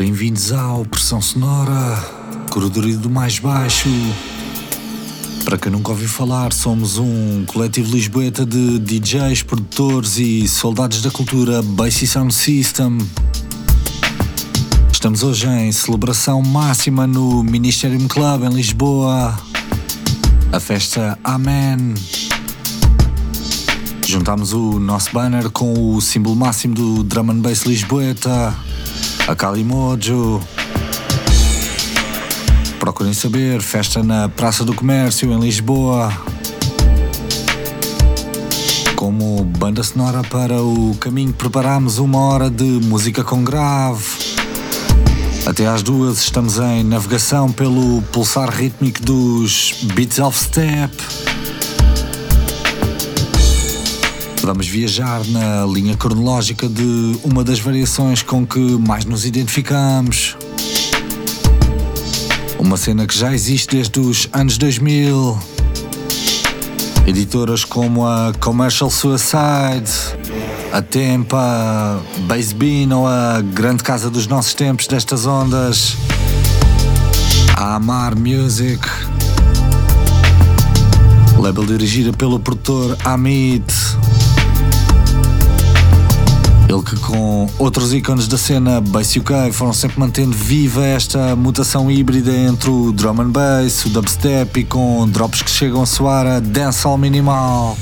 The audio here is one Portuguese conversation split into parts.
Bem-vindos ao Pressão Sonora, corredoria do mais baixo. Para quem nunca ouviu falar, somos um coletivo lisboeta de DJs, produtores e soldados da cultura Bass Sound System. Estamos hoje em celebração máxima no Ministerium Club em Lisboa. A festa Amen. Juntamos o nosso banner com o símbolo máximo do Drum and Bass Lisboeta, a Kalimojo. Procurem saber, festa na Praça do Comércio, em Lisboa. Como banda sonora para o caminho, preparamos uma hora de música com grave. Até às duas estamos em navegação pelo pulsar rítmico dos Beats of Step. Vamos viajar na linha cronológica de uma das variações com que mais nos identificamos. Uma cena que já existe desde os anos 2000. Editoras como a Commercial Suicide, a Tempa, Bass Bean ou a grande casa dos nossos tempos destas ondas, a Amar Music, label dirigida pelo produtor Amit. Ele que com outros ícones da cena Bass UK foram sempre mantendo viva esta mutação híbrida entre o drum and bass, o dubstep e com drops que chegam a soar a dancehall minimal.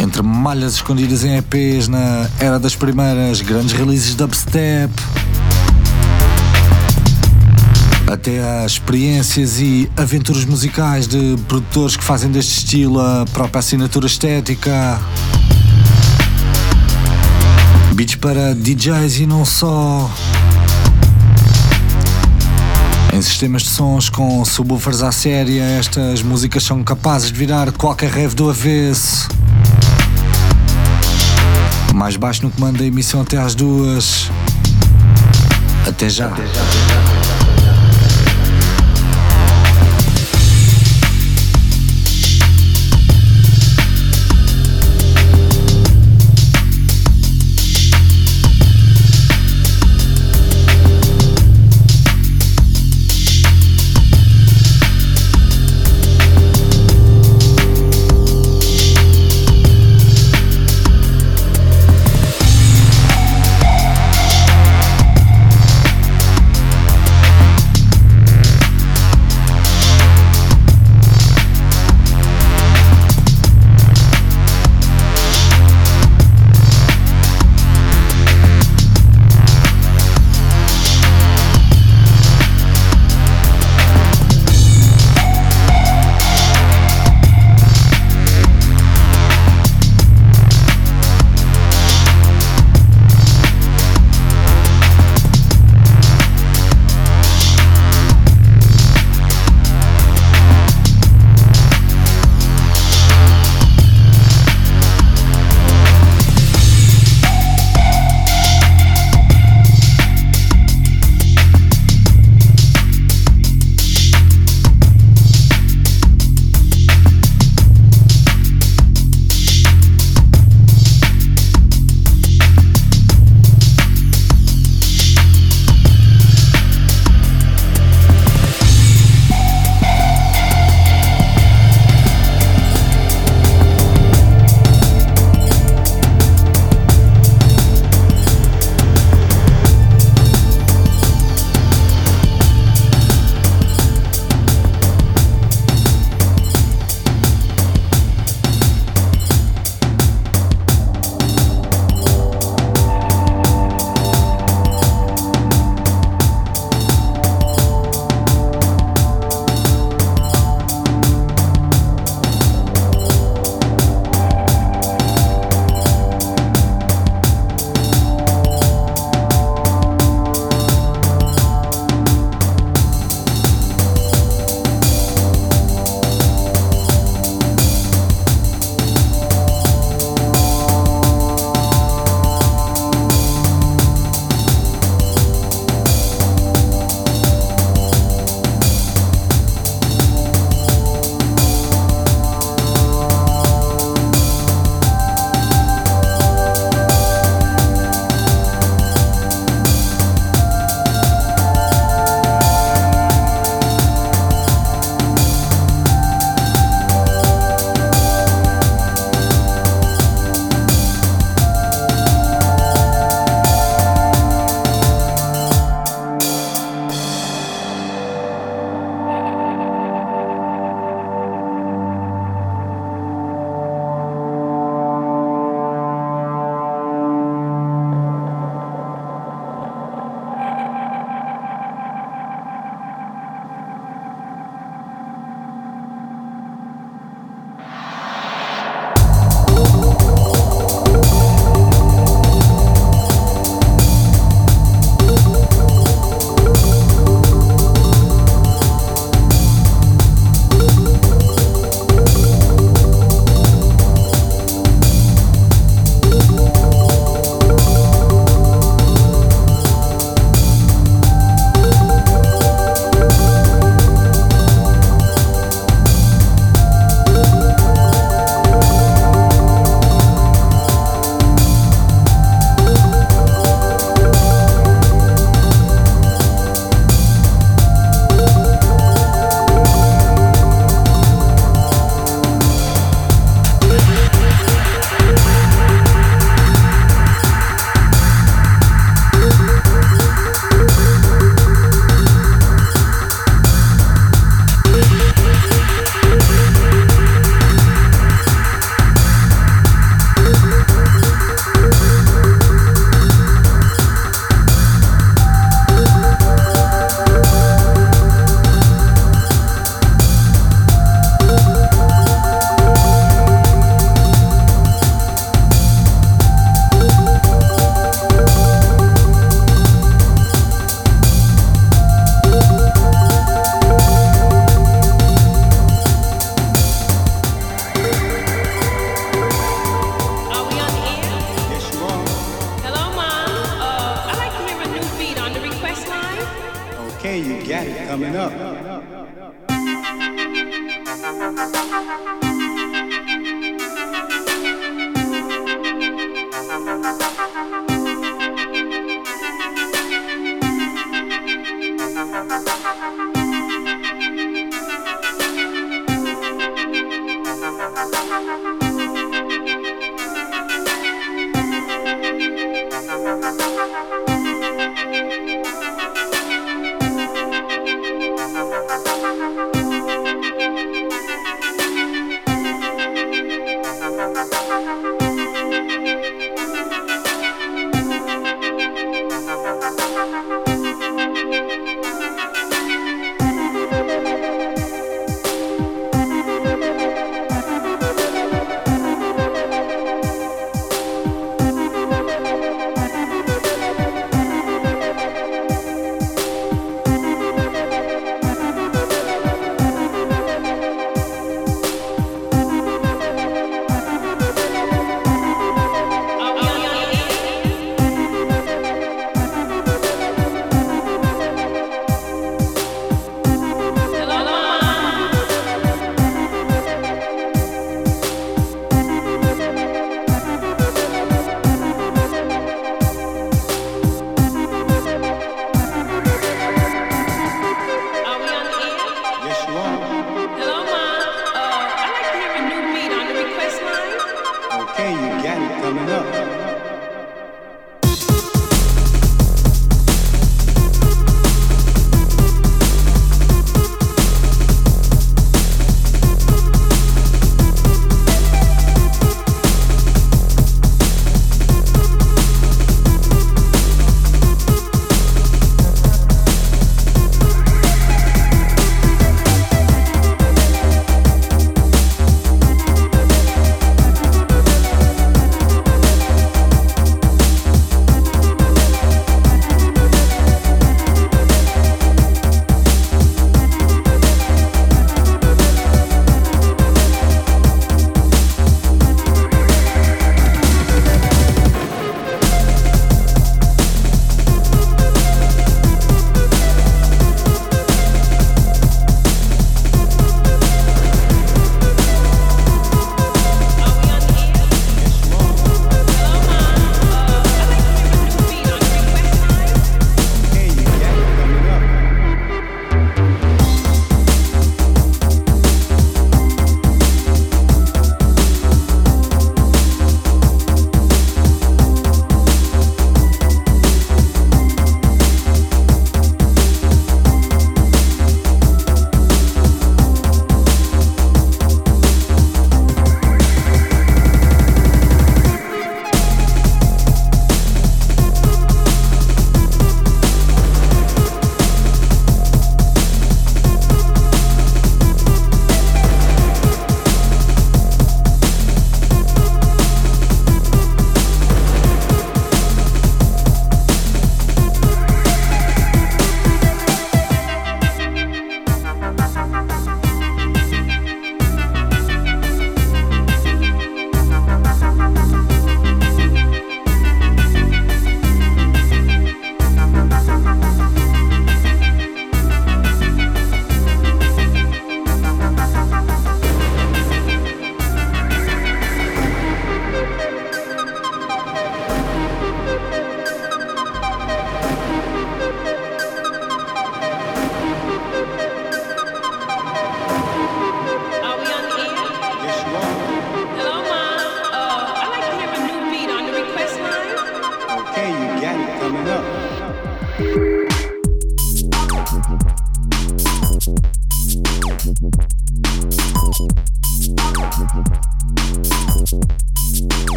Entre malhas escondidas em EPs na era das primeiras grandes releases dubstep, até às experiências e aventuras musicais de produtores que fazem deste estilo a própria assinatura estética. Beats para DJs e não só. Em sistemas de sons com subwoofers à séria, estas músicas são capazes de virar qualquer rave do avesso. Mais baixo no comando da emissão até às duas. Até já. Até já. about Hey, you got it coming up.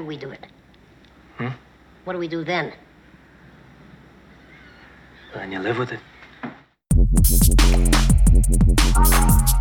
After we do it? Hmm? What do we do then? Then you live with it.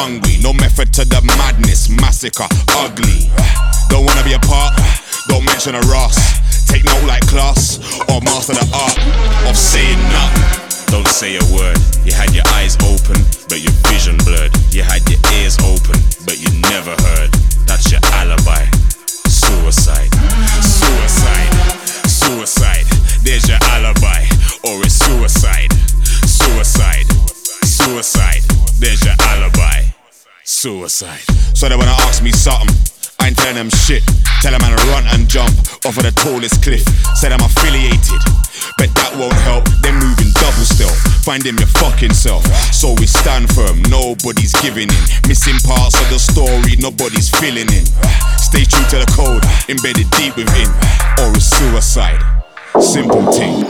hungry. No method to the madness, massacre, ugly. Don't wanna be a part, don't mention a Ross. Take note like class, or master the art of saying nothing. Don't say a word. You had your eyes open, but your vision blurred. You had your ears open, but you never heard. That's your alibi. Suicide. Suicide. Suicide. There's your alibi. Or it's suicide. Suicide. Suicide. Suicide. So they wanna ask me something. I ain't telling them shit. Tell them I run and jump off of the tallest cliff. Said I'm affiliated, but that won't help. They're moving double stealth. Find them your fucking self. So we stand firm, nobody's giving in. Missing parts of the story, nobody's filling in. Stay true to the code, embedded deep within. Or it's suicide. Simple thing.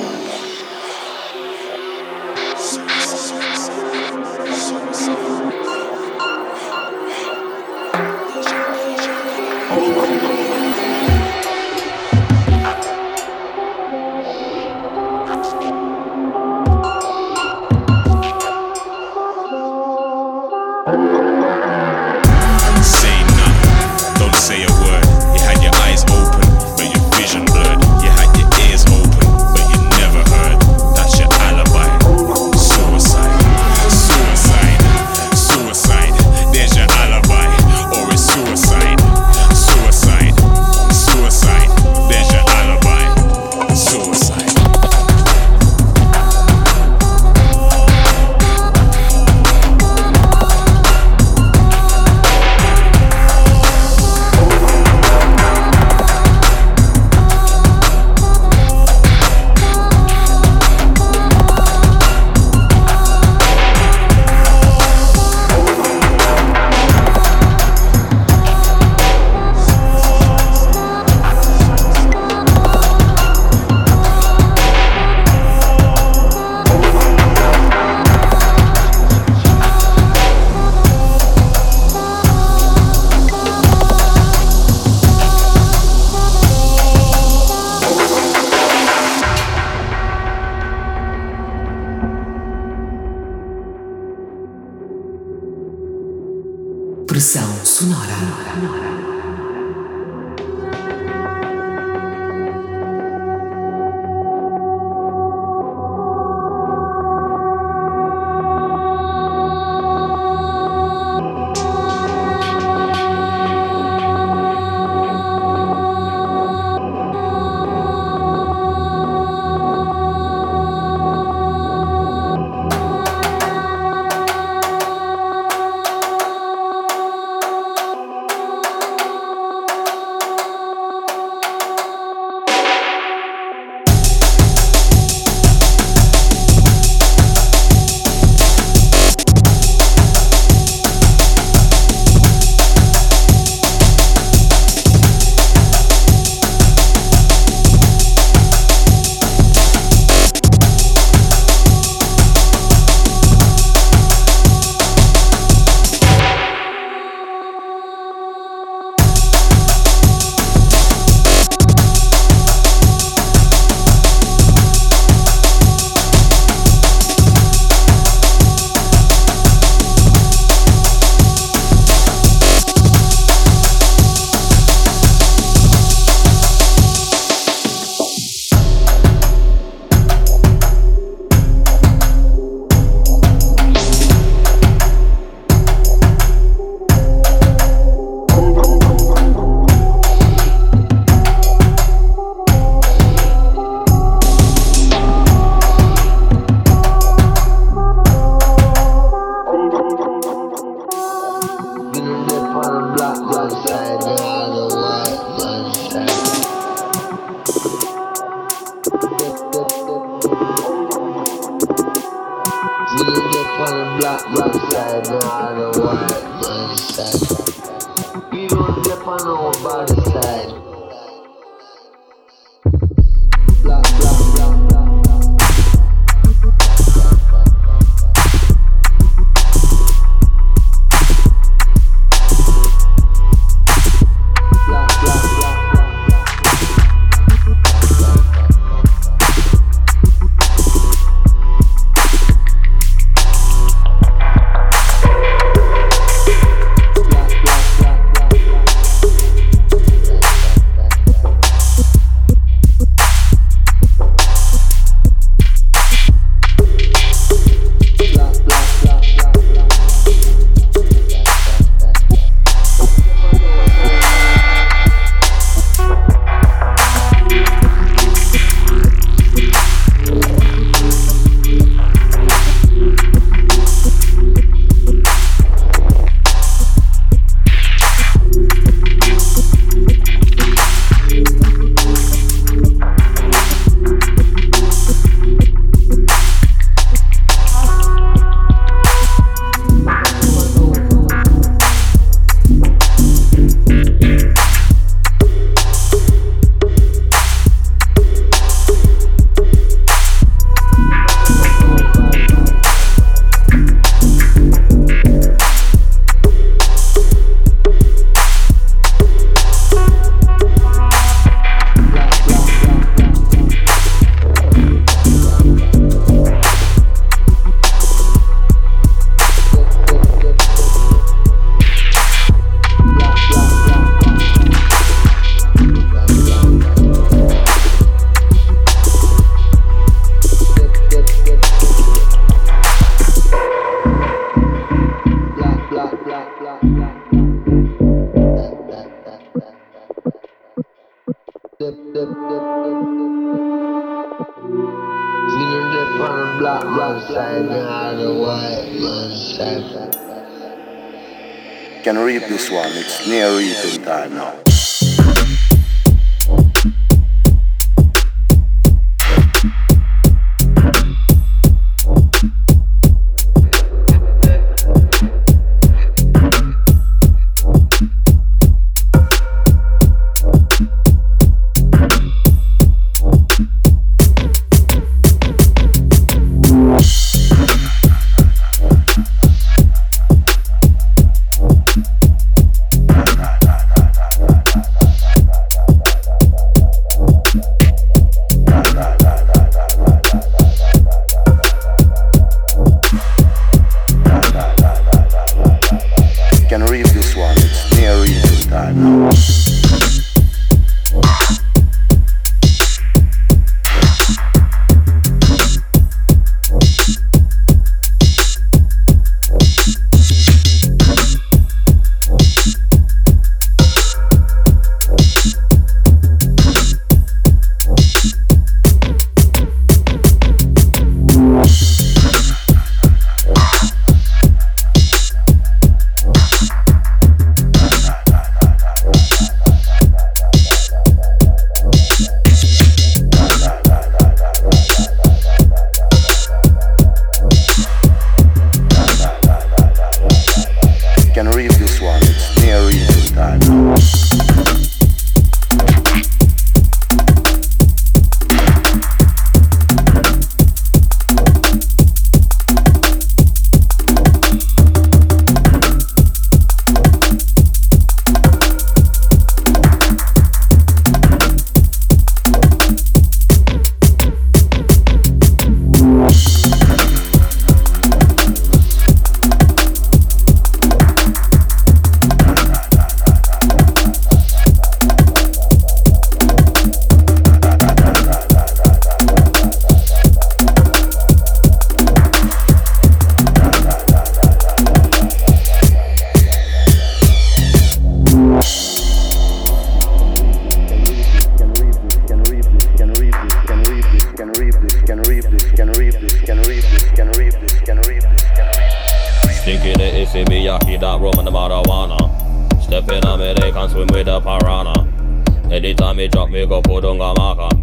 On a marker.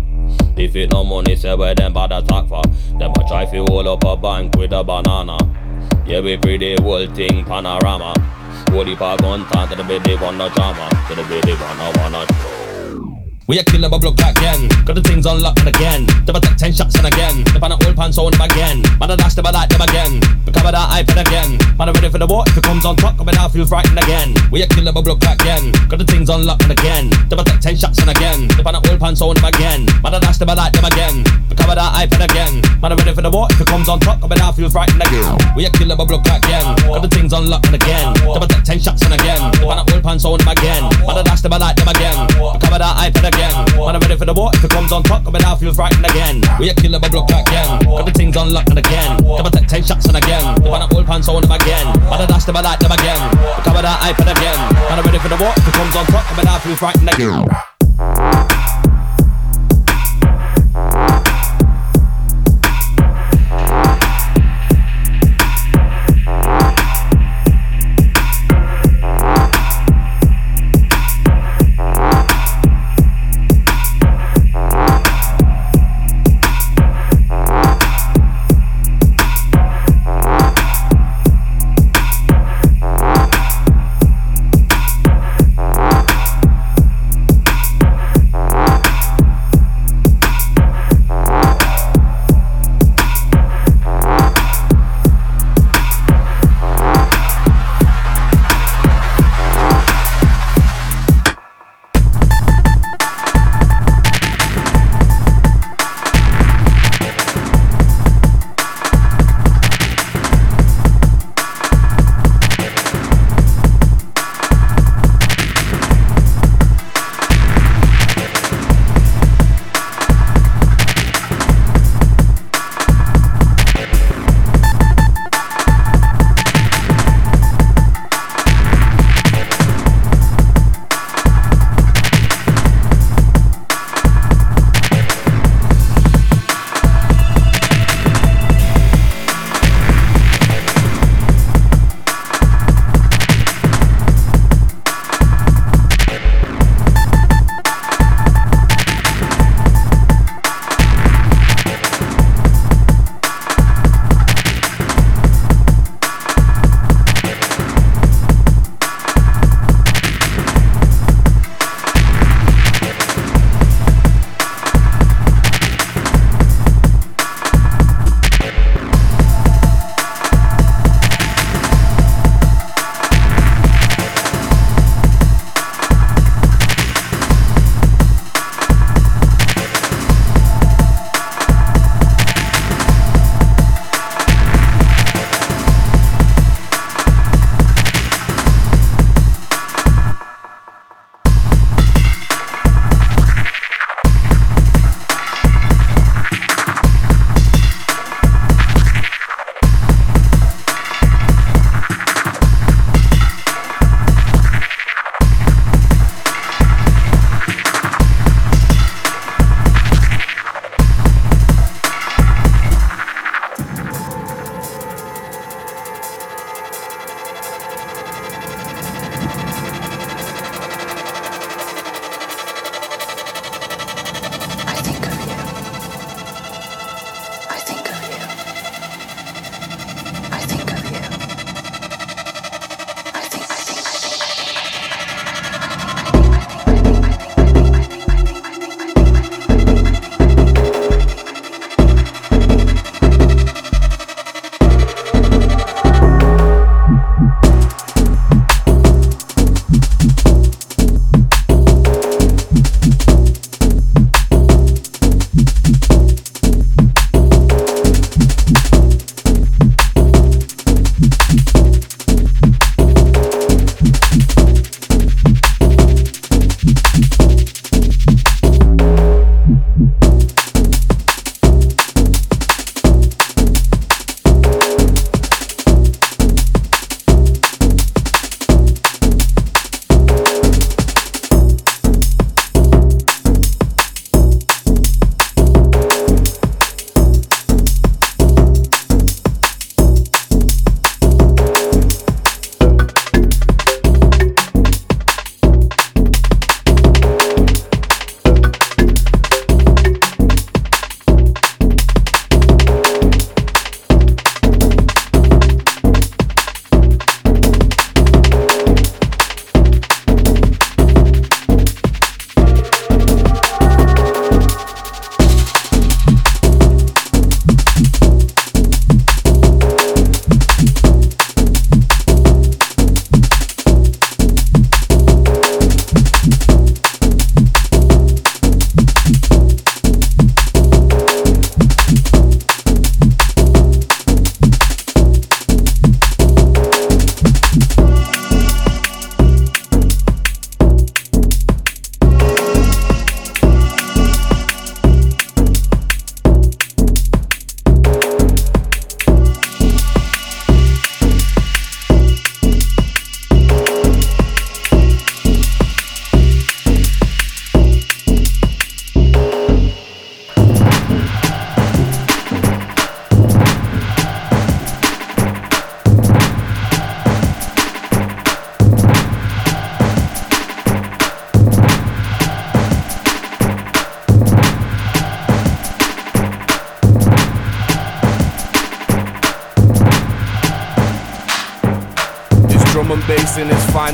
If it no money, say where them bad attack for. Them a try fi hold up a bank with a banana. Yeah, we pretty whole thing panorama. Holy pa gun to the baby wanna drama, to the baby wanna wanna we are killing my block again. Got the things unlocked again. Never take ten shots and again. The pan old pants on them again. Man, I dash them, I like them again. Recover that iPad again. Man, I'm ready for the war. If it comes on top, coming out, feel frightened again. We are killing my block again. Got the things unlocked again. Never take ten shots and again. The pan old pants on them again. Man, I dash them, I like them again. Recover that iPad again. Man, I'm ready for the war. If it comes on top, coming out, feel frightened again. We are killing my block again. Got the things unlocked again. Never take ten shots and again. The pan old pants on them again. Man, I dash them, I like them again. Recover that iPad again. Man, I'm ready for the war. If it comes on top, coming out, feel frightened again. We are killing my block again. Got the things unlocked again. Never take ten shots and again. One at old pants on them again. Man, I dash them, I like them again. Recover that iPad again. Man, I'm ready for the war. If it comes on top, coming out, feel frightened again.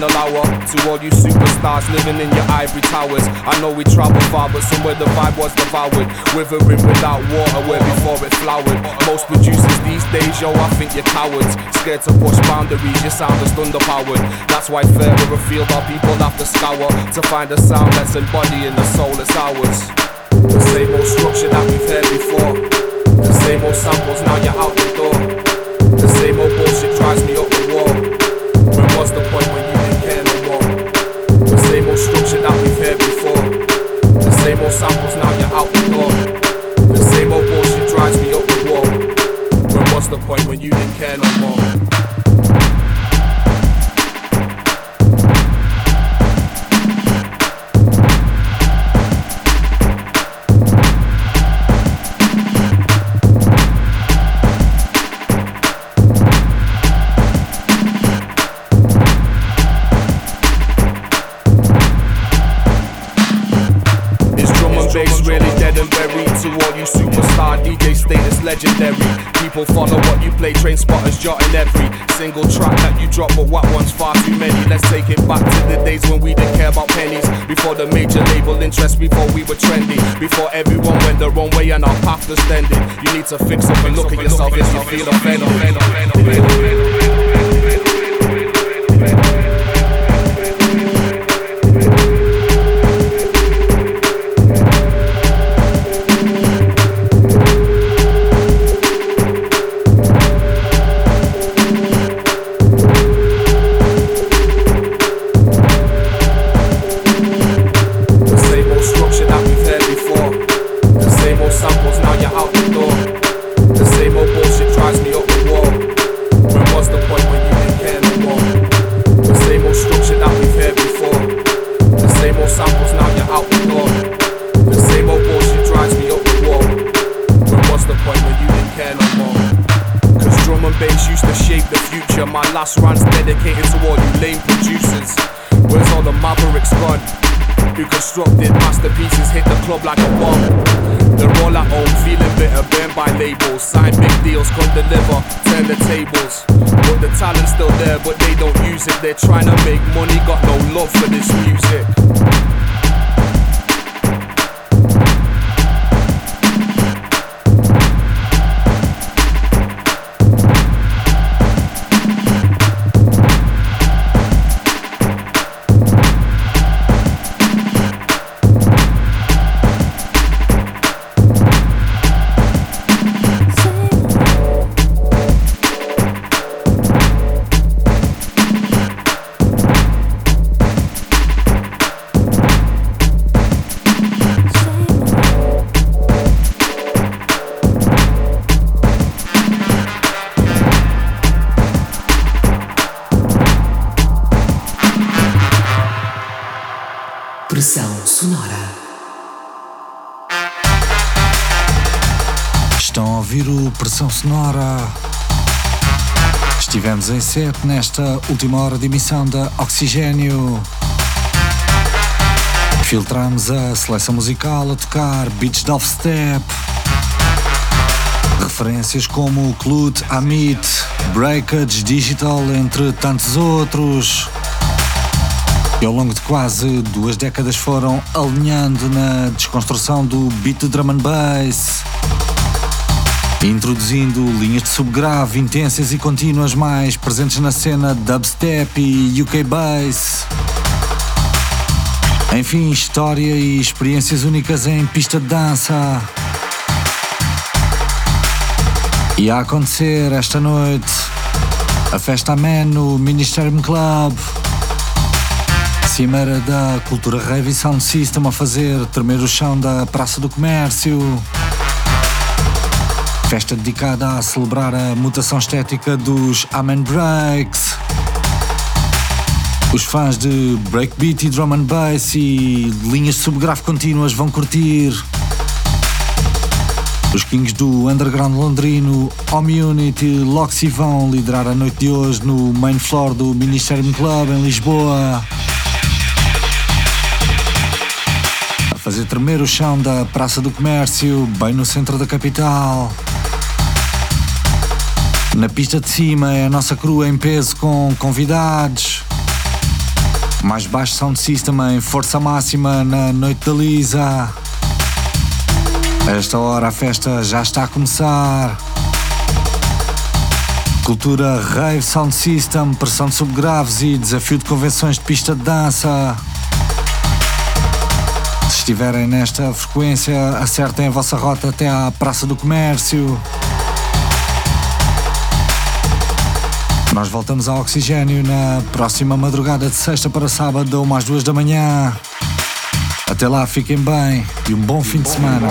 Final hour. To all you superstars living in your ivory towers. I know we travel far, but somewhere the vibe was devoured. Withering without water where before it flowered. Most producers these days, yo, I think you're cowards. Scared to push boundaries, your sound is underpowered. That's why further afield our people have to scour to find a sound that's embodying the soul that's ours. The same old structure that we've heard before. The same old samples, now you're out the door. Dead and buried? To all you superstar DJ status legendary. People follow what you play, train spotters jotting every single track that you drop, but what one's far too many. Let's take it back to the days when we didn't care about pennies. Before the major label interest, before we were trendy. Before everyone went their own way and our path was extended. You need to fix up and look at yourself if you feel offended. O Pressão Sonora. Estivemos em set nesta última hora de emissão da Oxigênio. Filtramos a seleção musical a tocar beats de off-step. Referências como Clute, Amit, Breakage, Digital, entre tantos outros. E ao longo de quase duas décadas foram alinhando na desconstrução do beat drum and bass, introduzindo linhas de subgrave intensas e contínuas mais presentes na cena dubstep e UK bass. Enfim, história e experiências únicas em pista de dança. E a acontecer esta noite a festa amena no Ministerium Club. Cimeira da Cultura Rave Sound System a fazer tremer o chão da Praça do Comércio. Festa dedicada a celebrar a mutação estética dos Amen Breaks. Os fãs de breakbeat e drum and bass e linhas subgrave contínuas vão curtir. Os Kings do Underground Londrino, Community e Loxy vão liderar a noite de hoje no main floor do Ministerium Club em Lisboa. A fazer tremer o chão da Praça do Comércio, bem no centro da capital. Na pista de cima é a nossa crua em peso com convidados. Mais baixo sound system em força máxima na noite da Lisa. A esta hora a festa já está a começar. Cultura Rave Sound System, pressão de subgraves e desafio de convenções de pista de dança. Se estiverem nesta frequência, acertem a vossa rota até à Praça do Comércio. Nós voltamos ao Oxigênio na próxima madrugada de sexta para sábado, uma às duas da manhã. Até lá, fiquem bem e um bom fim de semana.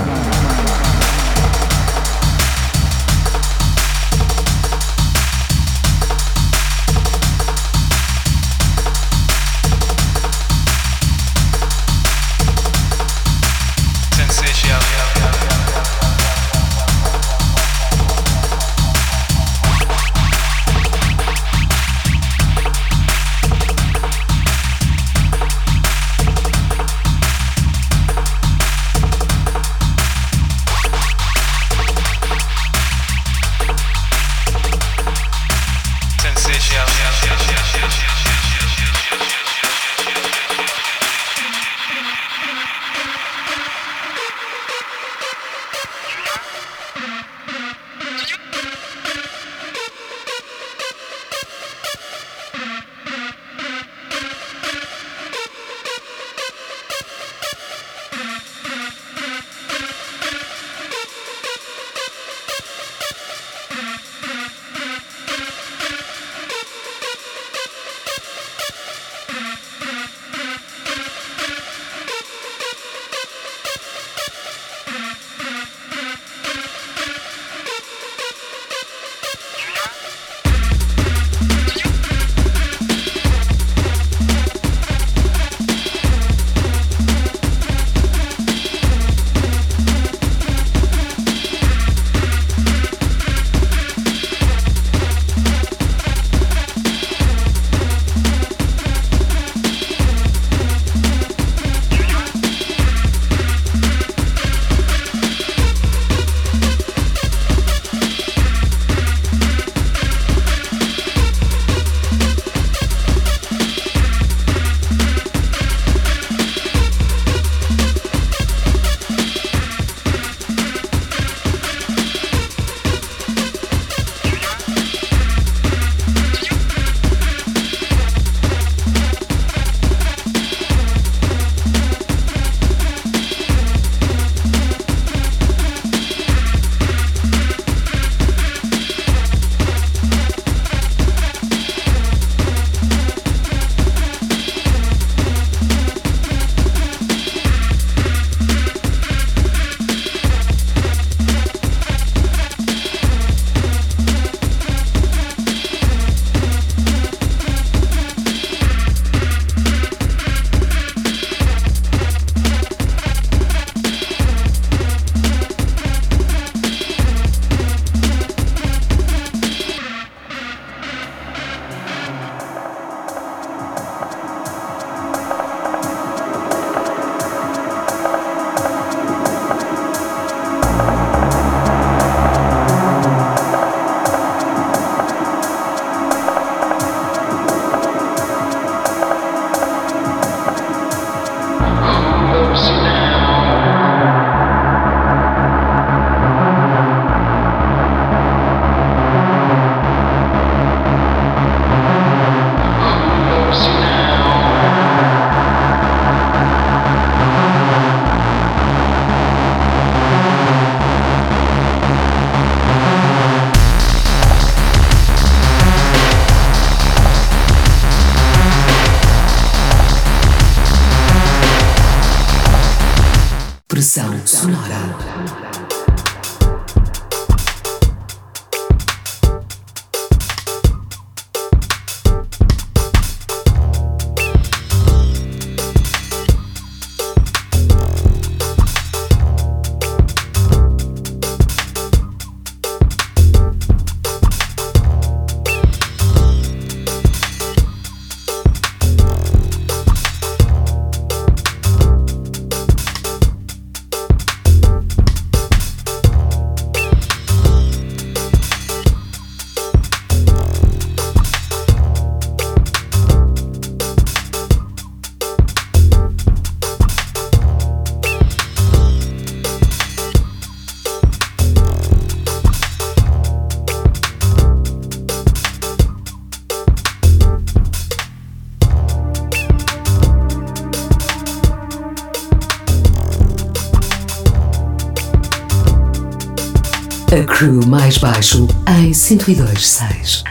Mais baixo em 1026.